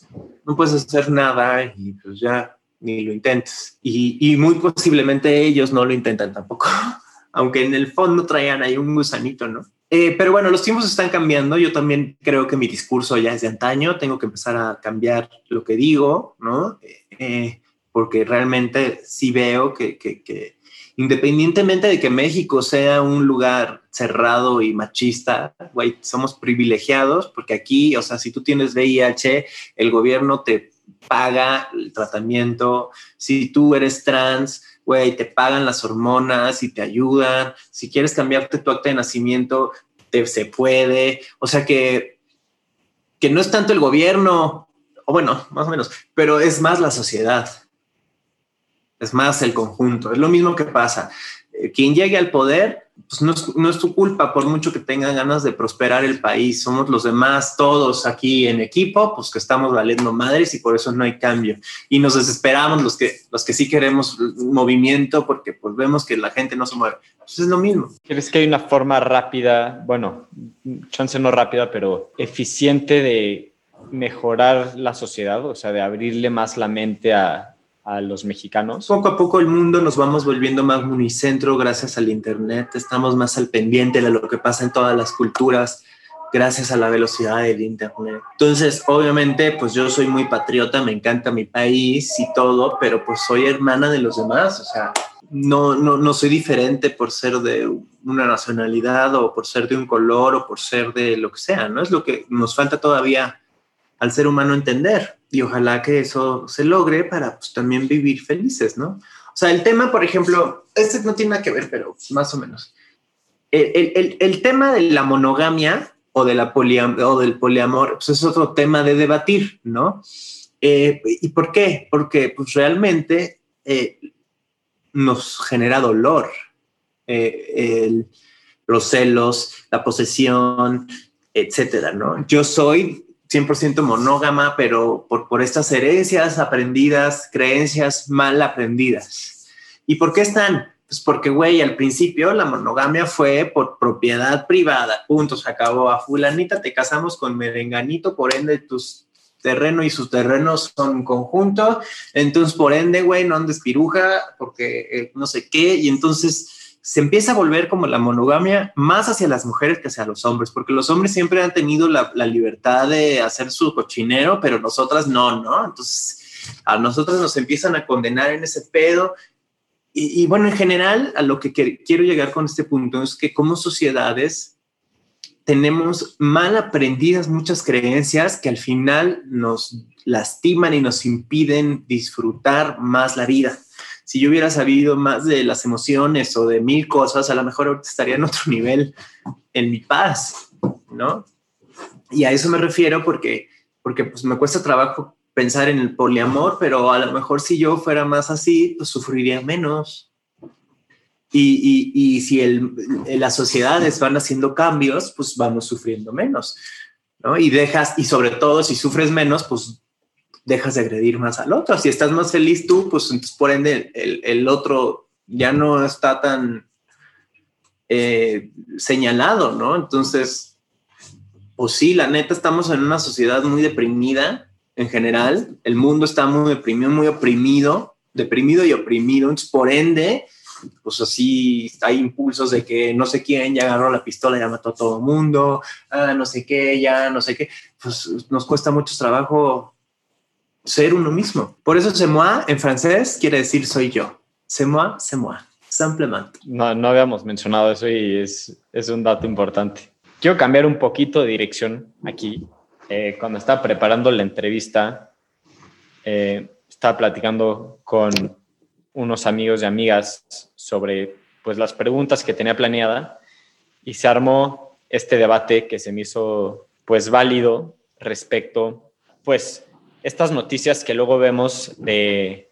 no puedes hacer nada y pues ya ni lo intentes. Y, y muy posiblemente ellos no lo intentan tampoco, aunque en el fondo traían ahí un gusanito, ¿no? Eh, pero bueno, los tiempos están cambiando. Yo también creo que mi discurso ya es de antaño. Tengo que empezar a cambiar lo que digo, ¿no? Eh, porque realmente sí veo que, que, independientemente de que México sea un lugar cerrado y machista, somos privilegiados porque aquí, o sea, si tú tienes VIH, el gobierno te paga el tratamiento, si tú eres trans, güey, te pagan las hormonas y te ayudan, si quieres cambiarte tu acta de nacimiento, te, se puede, o sea que, que no es tanto el gobierno, o bueno, más o menos, pero es más la sociedad es más el conjunto. Es lo mismo que pasa. Eh, quien llegue al poder, pues no es, no es, tu culpa, por mucho que tengan ganas de prosperar el país. Somos los demás, todos aquí en equipo, pues que estamos valiendo madres y por eso no hay cambio. Y nos desesperamos los que, los que sí queremos movimiento porque pues vemos que la gente no se mueve. Pues es lo mismo. ¿Crees que hay una forma rápida, bueno, chance no rápida, pero eficiente de mejorar la sociedad? O sea, de abrirle más la mente a a los mexicanos? Poco a poco el mundo nos vamos volviendo más unicentro gracias al Internet, estamos más al pendiente de lo que pasa en todas las culturas gracias a la velocidad del Internet. Entonces, obviamente, pues yo soy muy patriota, me encanta mi país y todo, pero pues soy hermana de los demás, o sea, no, no, no soy diferente por ser de una nacionalidad o por ser de un color o por ser de lo que sea, ¿no? Es lo que nos falta todavía al ser humano entender y ojalá que eso se logre para pues, también vivir felices, ¿no? O sea, el tema, por ejemplo, este no tiene nada que ver, pero más o menos. El, el, el tema de la monogamia o, de la poliam o del poliamor pues es otro tema de debatir, ¿no? Eh, ¿Y por qué? Porque pues realmente eh, nos genera dolor eh, los celos, la posesión, etcétera, ¿no? Yo soy 100% monógama, pero por, por estas herencias aprendidas, creencias mal aprendidas. ¿Y por qué están? Pues porque, güey, al principio la monogamia fue por propiedad privada. Punto, se acabó. A fulanita te casamos con merenganito, por ende tus terrenos y sus terrenos son conjunto. Entonces, por ende, güey, no andes piruja porque eh, no sé qué. Y entonces se empieza a volver como la monogamia más hacia las mujeres que hacia los hombres, porque los hombres siempre han tenido la, libertad de hacer su cochinero, pero nosotras no, ¿no? Entonces, a nosotras nos empiezan a condenar en ese pedo. Y, bueno, en general, a lo que quiero llegar con este punto es que como sociedades tenemos mal aprendidas muchas creencias que al final nos lastiman y nos impiden disfrutar más la vida. Si yo hubiera sabido más de las emociones o de mil cosas, a lo mejor estaría en otro nivel en mi paz, ¿no? Y a eso me refiero porque, porque pues me cuesta trabajo pensar en el poliamor, pero a lo mejor si yo fuera más así, pues sufriría menos. Y, si el, las sociedades van haciendo cambios, pues vamos sufriendo menos, ¿no? Y dejas, y sobre todo si sufres menos, pues dejas de agredir más al otro. Si estás más feliz tú, pues entonces por ende el, otro ya no está tan eh, señalado, ¿no? Entonces, pues sí, la neta estamos en una sociedad muy deprimida en general. El mundo está muy deprimido, muy oprimido, deprimido y oprimido. Entonces, por ende, pues así hay impulsos de que no sé quién ya agarró la pistola ya mató a todo el mundo, ah, no sé qué, ya no sé qué, pues nos cuesta mucho trabajo ser uno mismo. Por eso c'est moi en francés quiere decir soy yo. C'est moi, c'est moi. Simplement. No, no habíamos mencionado eso y es, es un dato importante. Quiero cambiar un poquito de dirección aquí. Eh, cuando estaba preparando la entrevista, eh, estaba platicando con unos amigos y amigas sobre pues las preguntas que tenía planeada y se armó este debate que se me hizo pues válido respecto pues estas noticias que luego vemos de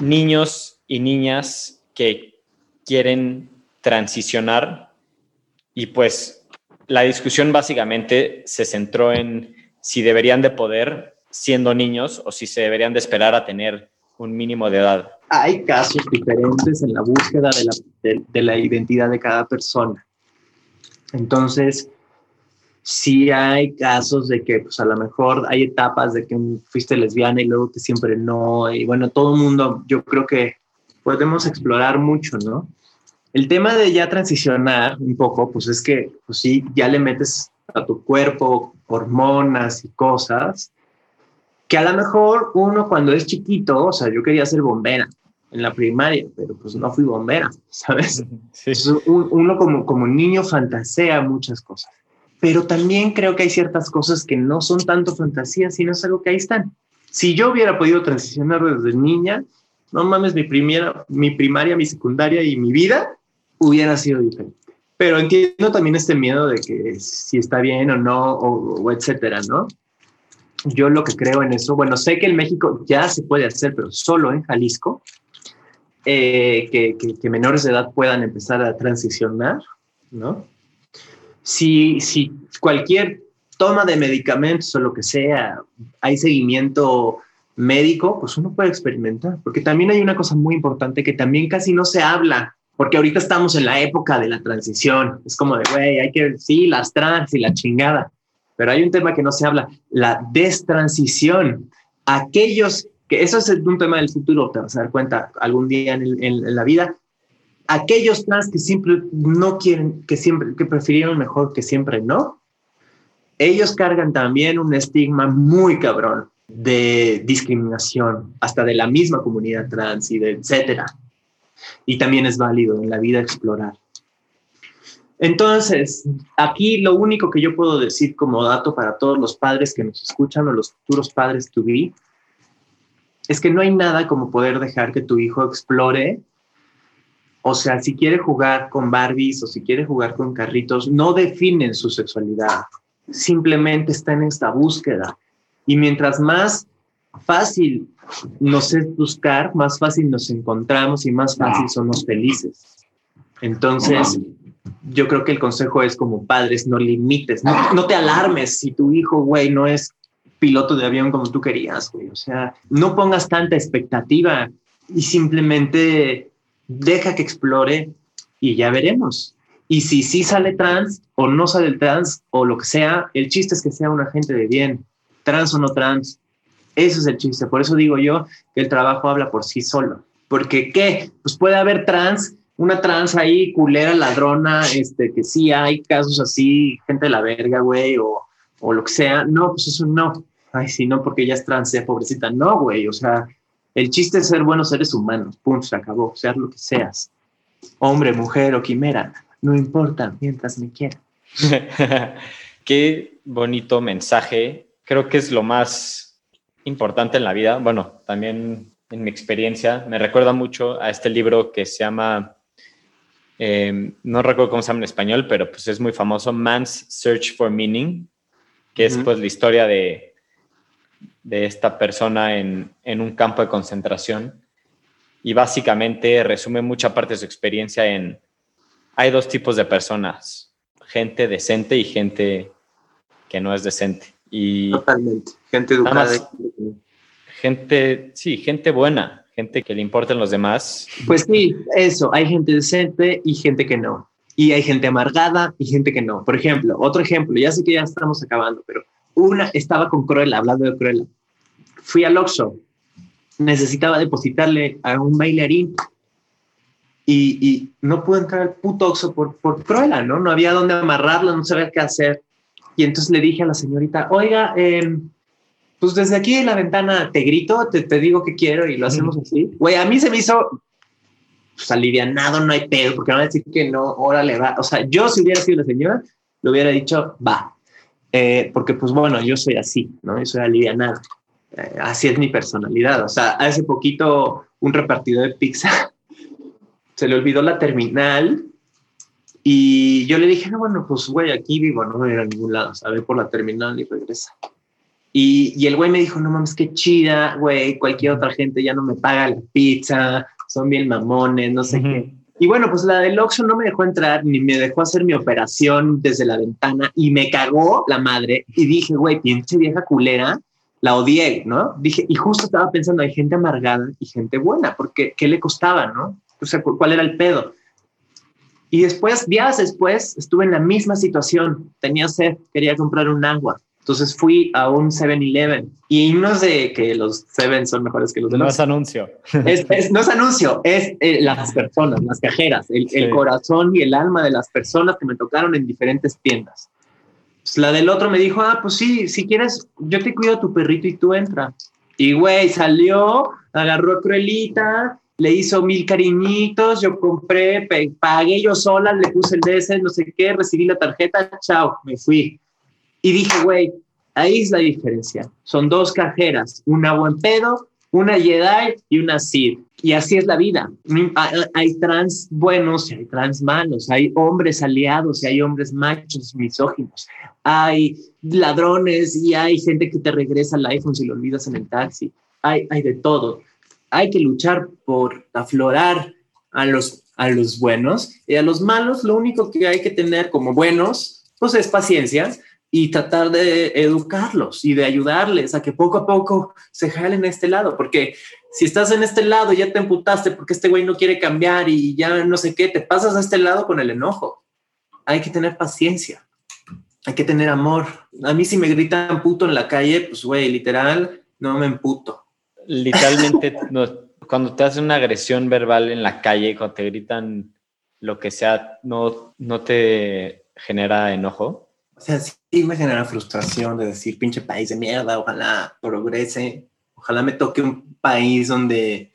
niños y niñas que quieren transicionar y pues la discusión básicamente se centró en si deberían de poder siendo niños o si se deberían de esperar a tener un mínimo de edad hay casos diferentes en la búsqueda de la, de, la identidad de cada persona. Entonces, sí hay casos de que pues a lo mejor hay etapas de que fuiste lesbiana y luego que siempre no, y bueno, todo el mundo, yo creo que podemos explorar mucho, ¿no? El tema de ya transicionar un poco, pues es que, pues sí, ya le metes a tu cuerpo hormonas y cosas, que a lo mejor uno cuando es chiquito, o sea, yo quería ser bombera, en la primaria, pero pues no fui bombera, ¿sabes? uno como, como niño fantasea muchas cosas, pero también creo que hay ciertas cosas que no son tanto fantasías, sino es algo que ahí están. Si yo hubiera podido transicionar desde niña, no mames, mi, primera, mi primaria, mi secundaria y mi vida hubiera sido diferente. Pero entiendo también este miedo de que si está bien o no, o, o etcétera, ¿no? Yo lo que creo en eso, bueno, sé que en México ya se puede hacer, pero solo en Jalisco, eh, que, menores de edad puedan empezar a transicionar, ¿no? Si, si cualquier toma de medicamentos o lo que sea, hay seguimiento médico, pues uno puede experimentar, porque también hay una cosa muy importante que también casi no se habla, porque ahorita estamos en la época de la transición, es como de, güey, hay que, sí, las trans y la chingada, pero hay un tema que no se habla, la destransición. Aquellos que eso es un tema del futuro, te vas a dar cuenta algún día en, la vida. Aquellos trans que siempre no quieren, que siempre, que prefirieron mejor que siempre no, ellos cargan también un estigma muy cabrón de discriminación, hasta de la misma comunidad trans y de etcétera. Y también es válido en la vida explorar. Entonces, aquí lo único que yo puedo decir como dato para todos los padres que nos escuchan o los futuros padres to be es que no hay nada como poder dejar que tu hijo explore. O sea, si quiere jugar con Barbies o si quiere jugar con carritos, no definen su sexualidad. Simplemente está en esta búsqueda. Y mientras más fácil nos es buscar, más fácil nos encontramos y más fácil somos felices. Entonces, yo creo que el consejo es como padres, no limites, no, no te alarmes si tu hijo, güey, no es piloto de avión como tú querías, güey. O sea, no pongas tanta expectativa y simplemente deja que explore y ya veremos. Y si sí sale trans o no sale trans o lo que sea, el chiste es que sea un agente de bien, trans o no trans. Eso es el chiste. Por eso digo yo que el trabajo habla por sí solo. Porque, ¿qué? Pues puede haber trans, una trans ahí, culera, ladrona, este, que sí hay casos así, gente de la verga, güey, o, o lo que sea. No, pues eso no ay, sí, no, porque ella es trans, sea pobrecita. No, güey, o sea, el chiste es ser buenos seres humanos, punto, se acabó, seas lo que seas. Hombre, mujer o quimera, no importa, mientras me quieran. Qué bonito mensaje. Creo que es lo más importante en la vida. Bueno, también en mi experiencia me recuerda mucho a este libro que se llama, eh, no recuerdo cómo se llama en español, pero pues es muy famoso, Man's Search for Meaning, que es pues la historia de, de esta persona en, en un campo de concentración y básicamente resume mucha parte de su experiencia en, hay dos tipos de personas, gente decente y gente que no es decente. Y Totalmente, gente educada. gente, sí, gente buena, gente que le importan los demás. Pues sí, eso, hay gente decente y gente que no. Y hay gente amargada y gente que no. Por ejemplo, otro ejemplo, ya sé que ya estamos acabando, pero una estaba con Cruella, hablando de Cruella. Fui al Oxxo necesitaba depositarle a un bailarín y, no pude entrar al puto Oxxo por, por Cruella, ¿no? No había dónde amarrarlo, no sabía qué hacer. Y entonces le dije a la señorita, oiga, em, pues desde aquí en la ventana te grito, te, te digo que quiero y lo hacemos así. Güey, a mí se me hizo pues, alivianado, no hay pedo, porque van a decir que no, órale, va. O sea, yo si hubiera sido la señora, le hubiera dicho, va. Eh, porque pues bueno, yo soy así, ¿no? Yo soy alivianado. Eh, así es mi personalidad. O sea, hace poquito un repartidor de pizza se le olvidó la terminal y yo le dije, no, bueno, pues güey, aquí vivo, no voy a ir a ningún lado, sabe por la terminal y regresa. Y, y el güey me dijo, no mames, qué chida, güey, cualquier otra gente ya no me paga la pizza, son bien mamones, no sé qué. Y bueno, pues la del Oxxo no me dejó entrar ni me dejó hacer mi operación desde la ventana y me cagó la madre y dije, güey, pinche vieja culera, la odié, ¿no? Dije, y justo estaba pensando, hay gente amargada y gente buena, porque ¿qué le costaba, no? O sea, ¿cuál era el pedo? Y después, días después, estuve en la misma situación. Tenía sed, quería comprar un agua. Entonces fui a un 7-Eleven y no sé que los 7 son mejores que los demás. No es anuncio. Es, no es anuncio, es eh, las personas, las cajeras, el, el corazón y el alma de las personas que me tocaron en diferentes tiendas. Pues, la del otro me dijo, ah, pues sí, si quieres, yo te cuido a tu perrito y tú entra. Y güey, salió, agarró a Cruelita, le hizo mil cariñitos, yo compré, pagué yo sola, le puse el DS, no sé qué, recibí la tarjeta, chao, me fui. Y dije, güey, ahí es la diferencia. Son dos cajeras, una buen pedo, una Jedi y una Sith. Y así es la vida. Hay trans buenos y hay trans malos, hay hombres aliados y hay hombres machos misóginos, hay ladrones y hay gente que te regresa el iPhone si lo olvidas en el taxi, hay, hay de todo. Hay que luchar por aflorar a los, a los buenos y a los malos lo único que hay que tener como buenos, pues es paciencia y tratar de educarlos y de ayudarles a que poco a poco se jalen a este lado, porque si estás en este lado ya te emputaste porque este güey no quiere cambiar y ya no sé qué, te pasas a este lado con el enojo. Hay que tener paciencia, hay que tener amor. A mí si me gritan puto en la calle, pues güey, literal, no me emputo. Literalmente, cuando te hacen una agresión verbal en la calle, cuando te gritan lo que sea, ¿no, no te genera enojo? O sea, sí me genera frustración de decir, pinche país de mierda, ojalá progrese, ojalá me toque un país donde,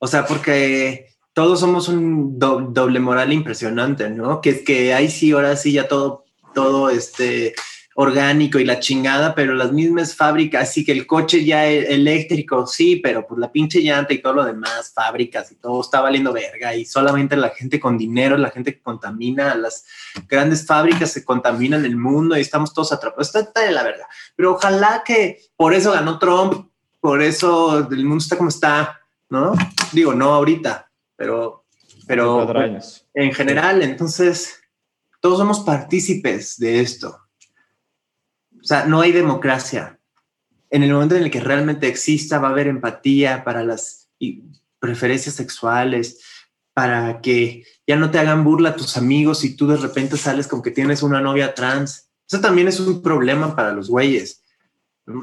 o sea, porque todos somos un doble moral impresionante, ¿no? Que que ahí sí, ahora sí ya todo, todo este orgánico y la chingada, pero las mismas fábricas, sí que el coche ya e-, eléctrico, sí, pero pues la pinche llanta y todo lo demás, fábricas y todo está valiendo verga y solamente la gente con dinero, la gente que contamina, las grandes fábricas se contaminan el mundo y estamos todos atrapados. Está, de la verdad. Pero ojalá que por eso ganó Trump, por eso el mundo está como está, ¿no? Digo, no ahorita, pero, pero en general, entonces todos somos partícipes de esto o sea, no hay democracia. En el momento en el que realmente exista, va a haber empatía para las preferencias sexuales, para que ya no te hagan burla tus amigos y tú de repente sales con que tienes una novia trans. Eso también es un problema para los güeyes.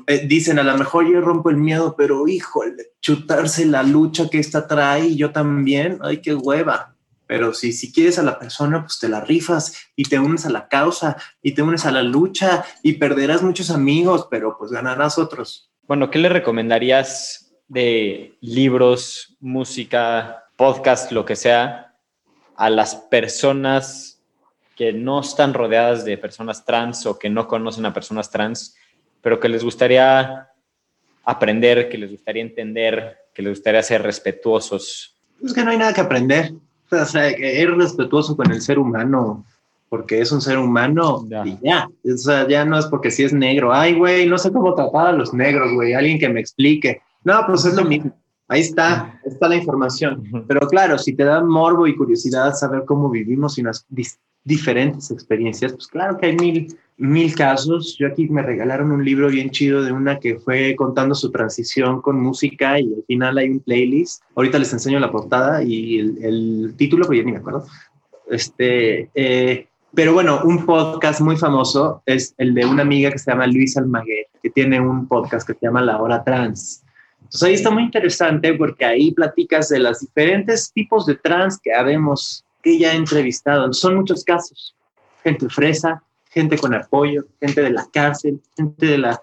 Eh, dicen, a lo mejor yo rompo el miedo, pero híjole, chutarse la lucha que esta trae, yo también, ay, qué hueva. Pero si, si quieres a la persona, pues te la rifas y te unes a la causa y te unes a la lucha y perderás muchos amigos, pero pues ganarás otros. Bueno, ¿qué le recomendarías de libros, música, podcast, lo que sea, a las personas que no están rodeadas de personas trans o que no conocen a personas trans, pero que les gustaría aprender, que les gustaría entender, que les gustaría ser respetuosos? Es que no hay nada que aprender. O sea, que es respetuoso con el ser humano, porque es un ser humano y ya. O sea, ya no es porque si es negro. Ay, güey, no sé cómo tratar a los negros, güey. Alguien que me explique. No, pues es lo mismo. Ahí está, está la información. Pero claro, si te da morbo y curiosidad saber cómo vivimos y unas diferentes experiencias, pues claro que hay mil, mil casos. Yo aquí me regalaron un libro bien chido de una que fue contando su transición con música y al final hay un playlist. Ahorita les enseño la portada y el, título, pero ya ni me acuerdo. Este, eh, pero bueno, un podcast muy famoso es el de una amiga que se llama Luis Almaguer, que tiene un podcast que se llama La Hora Trans. Entonces ahí está muy interesante porque ahí platicas de los diferentes tipos de trans que habemos, que ella ha entrevistado. Son muchos casos. Gente fresa, gente con apoyo, gente de la cárcel, gente de la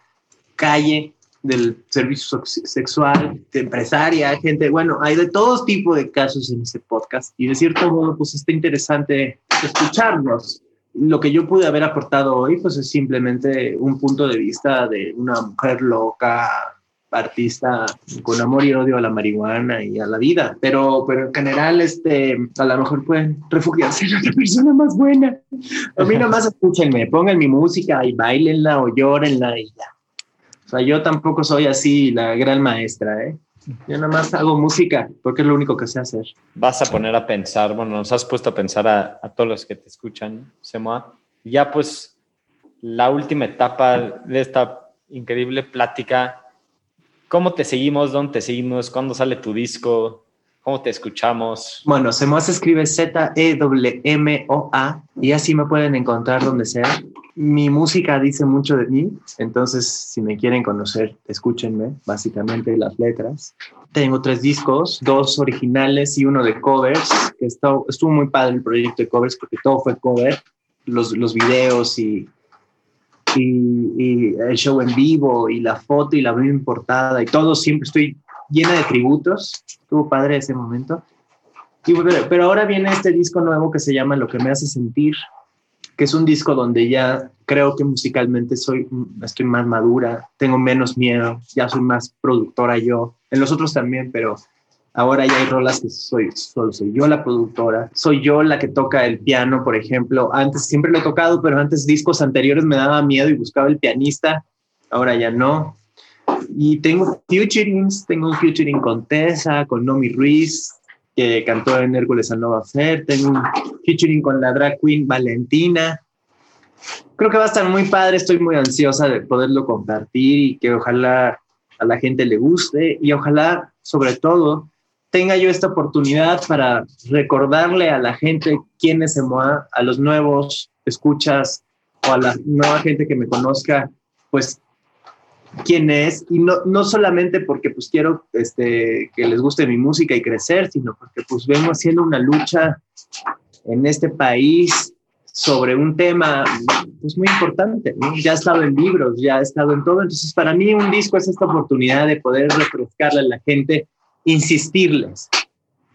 calle, del servicio sexual, de empresaria, gente, bueno, hay de todo tipo de casos en ese podcast y de cierto modo pues está interesante escucharnos. Lo que yo pude haber aportado hoy pues es simplemente un punto de vista de una mujer loca, artista con amor y odio a la marihuana y a la vida, pero, pero en general, este, a lo mejor pueden refugiarse en otra persona más buena. A mí nomás escúchenme, pongan mi música y bailenla o llórenla y ya. O sea, yo tampoco soy así la gran maestra, ¿eh? Yo nada más hago música porque es lo único que sé hacer. Vas a poner a pensar, bueno, nos has puesto a pensar a, a todos los que te escuchan, Semoa. Ya pues la última etapa de esta increíble plática ¿Cómo te seguimos? ¿Dónde te seguimos? ¿Cuándo sale tu disco? ¿Cómo te escuchamos? Bueno, Semoa se escribe Z-E-M-O-A y así me pueden encontrar donde sea. Mi música dice mucho de mí, entonces si me quieren conocer, escúchenme, básicamente las letras. Tengo tres discos, dos originales y uno de covers, estuvo, estuvo muy padre el proyecto de covers porque todo fue cover, los, los videos y y, el show en vivo y la foto y la misma portada y todo, siempre estoy llena de tributos. Estuvo padre ese momento. Y, pero ahora viene este disco nuevo que se llama Lo que me hace sentir, que es un disco donde ya creo que musicalmente soy, estoy más madura, tengo menos miedo, ya soy más productora yo. En los otros también, pero Ahora ya hay rolas que soy, solo soy yo la productora, soy yo la que toca el piano, por ejemplo. Antes siempre lo he tocado, pero antes discos anteriores me daba miedo y buscaba el pianista. Ahora ya no. Y tengo futurings, tengo un futuring con Tessa, con Nomi Ruiz, que cantó en Hércules a Nova Fair. Tengo un featuring con la drag queen Valentina. Creo que va a estar muy padre, estoy muy ansiosa de poderlo compartir y que ojalá a la gente le guste y ojalá, sobre todo, tenga yo esta oportunidad para recordarle a la gente quién es Emoa, a los nuevos escuchas o a la nueva gente que me conozca, pues quién es. Y no, no solamente porque pues quiero este, que les guste mi música y crecer, sino porque pues vengo haciendo una lucha en este país sobre un tema pues muy importante, ya he estado en libros, ya he estado en todo, entonces para mí un disco es esta oportunidad de poder refrescarle a la gente insistirles,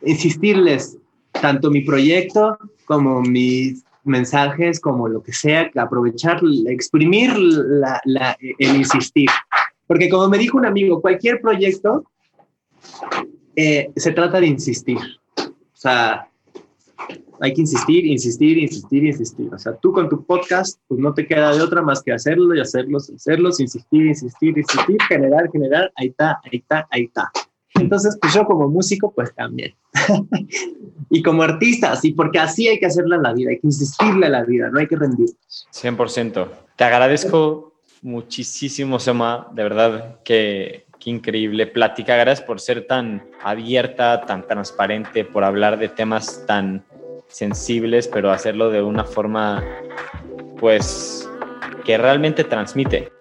insistirles tanto mi proyecto como mis mensajes, como lo que sea, aprovechar, exprimir la, el insistir. Porque como me dijo un amigo, cualquier proyecto eh, se trata de insistir. O sea, hay que insistir, insistir, insistir, insistir. O sea, tú con tu podcast, pues no te queda de otra más que hacerlo y hacerlo, hacerlo, insistir, insistir, insistir, generar, generar, ahí está, ahí está, ahí está. Entonces, pues yo como músico, pues también. y como artista, sí, porque así hay que hacerla en la vida, hay que insistirle a la vida, no hay que rendirnos. 100%. Te agradezco muchísimo, Sema, de verdad que, qué increíble plática. Gracias por ser tan abierta, tan transparente, por hablar de temas tan sensibles, pero hacerlo de una forma, pues, que realmente transmite.